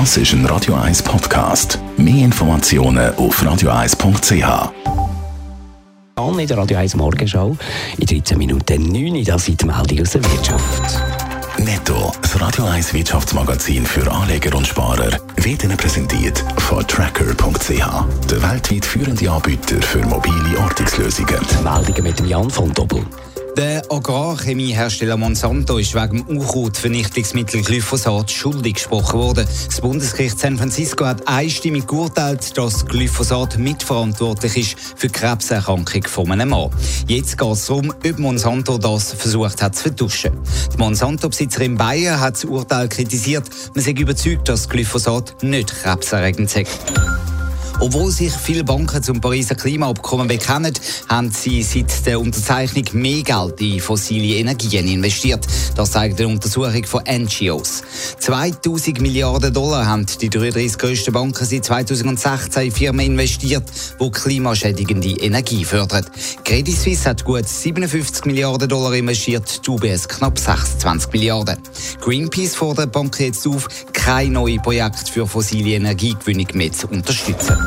Das ist ein Radio 1 Podcast. Mehr Informationen auf radio1.ch. An in der Radio 1 Morgenschau. In 13 Minuten 9 das sind die Meldung aus der Wirtschaft. Netto, das Radio 1 Wirtschaftsmagazin für Anleger und Sparer, wird Ihnen präsentiert von Tracker.ch, der weltweit führende Anbieter für mobile Ortungslösungen. Meldungen mit dem Jan von Doppel. Der Agrarchemiehersteller Monsanto ist wegen Unkrautvernichtungsmittel Glyphosat schuldig gesprochen worden. Das Bundesgericht San Francisco hat einstimmig geurteilt, dass Glyphosat mitverantwortlich ist für die Krebserkrankung von einem Mann. Jetzt geht es darum, ob Monsanto das versucht hat zu vertuschen. Die Monsanto-Besitzerin Bayer hat das Urteil kritisiert. Man sei überzeugt, dass Glyphosat nicht krebserregend ist. Obwohl sich viele Banken zum Pariser Klimaabkommen bekennen, haben sie seit der Unterzeichnung mehr Geld in fossile Energien investiert. Das zeigt eine Untersuchung von NGOs. 2000 Milliarden Dollar haben die 33 grössten Banken seit 2016 in Firmen investiert, die klimaschädigende Energie fördern. Credit Suisse hat gut 57 Milliarden Dollar investiert, die UBS knapp 26 Milliarden. Greenpeace fordert Banken jetzt auf, kein neues Projekt für fossile Energiegewinnung mehr zu unterstützen.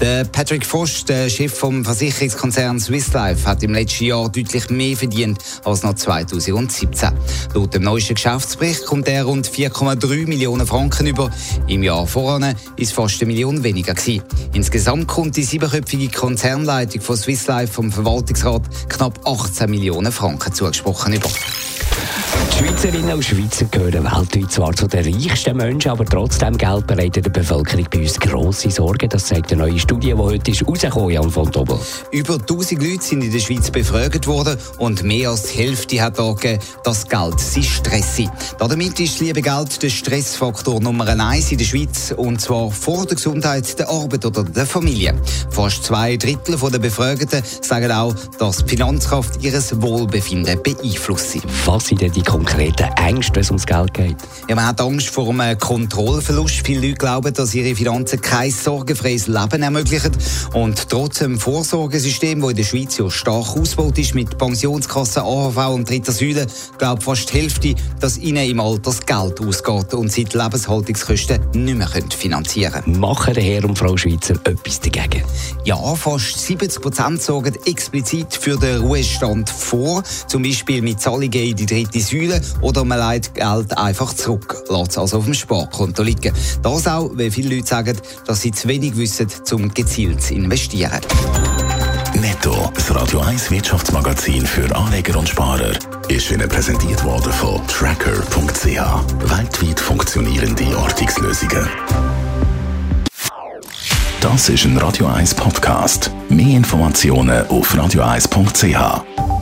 Der Patrick Voss, der Chef vom Versicherungskonzern Swiss Life, hat im letzten Jahr deutlich mehr verdient als noch 2017. Laut dem neuesten Geschäftsbericht kommt er rund 4,3 Millionen Franken über. Im Jahr voran ist fast eine Million weniger gewesen. Insgesamt kommt die siebenköpfige Konzernleitung von Swiss Life vom Verwaltungsrat knapp 18 Millionen Franken zugesprochen über. Die Schweizerinnen und Schweizer gehören weltweit zwar zu den reichsten Menschen, aber trotzdem Geld bereitet der Bevölkerung bei uns grosse Sorgen. Das zeigt eine neue Studie, die heute ist rausgekommen Jan von Tobel. Über 1000 Leute sind in der Schweiz befragt worden und mehr als die Hälfte hat angegeben, dass Geld sie Stress sei. Damit ist das liebe Geld der Stressfaktor Nummer eins in der Schweiz und zwar vor der Gesundheit, der Arbeit oder der Familie. Fast zwei Drittel der Befragten sagen auch, dass die Finanzkraft ihres Wohlbefinden beeinflusst. Was sind denn die konkreten Ängste, wenn es ums Geld geht? Ja, man hat Angst vor einem Kontrollverlust. Viele Leute glauben, dass ihre Finanzen kein sorgenfreies Leben ermöglichen. Und trotz dem Vorsorgesystem, das in der Schweiz ja stark ausgebaut ist, mit Pensionskassen, AHV und dritter Säule, glaubt fast die Hälfte, dass ihnen im Alter das Geld ausgeht und sie die Lebenshaltungskosten nicht mehr finanzieren können. Machen der Herr und Frau Schweizer etwas dagegen? Ja, fast 70 Prozent sorgen explizit für den Ruhestand vor, zum Beispiel mit Zahlungen in die dritte Säule oder man leitet Geld einfach zurück, lässt es also auf dem Sparkonto liegen. Das auch, weil viele Leute sagen, dass sie zu wenig wissen, um gezielt zu investieren. Netto, das Radio 1 Wirtschaftsmagazin für Anleger und Sparer, ist Ihnen präsentiert worden von Tracker.ch. Weltweit funktionierende Ortungslösungen. Das ist ein Radio 1 Podcast. Mehr Informationen auf radio1.ch.